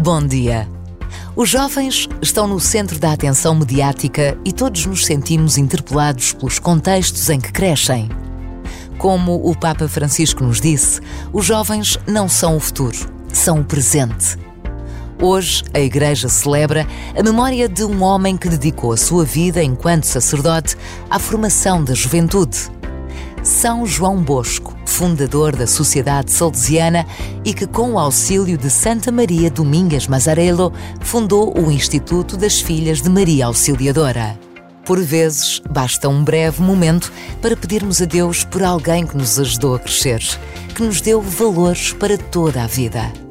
Bom dia. Os jovens estão no centro da atenção mediática e todos nos sentimos interpelados pelos contextos em que crescem. Como o Papa Francisco nos disse, os jovens não são o futuro, são o presente. Hoje, a Igreja celebra a memória de um homem que dedicou a sua vida enquanto sacerdote à formação da juventude. São João Bosco, fundador da Sociedade Salesiana e que, com o auxílio de Santa Maria Domingas Mazarello, fundou o Instituto das Filhas de Maria Auxiliadora. Por vezes, basta um breve momento para pedirmos a Deus por alguém que nos ajudou a crescer, que nos deu valores para toda a vida.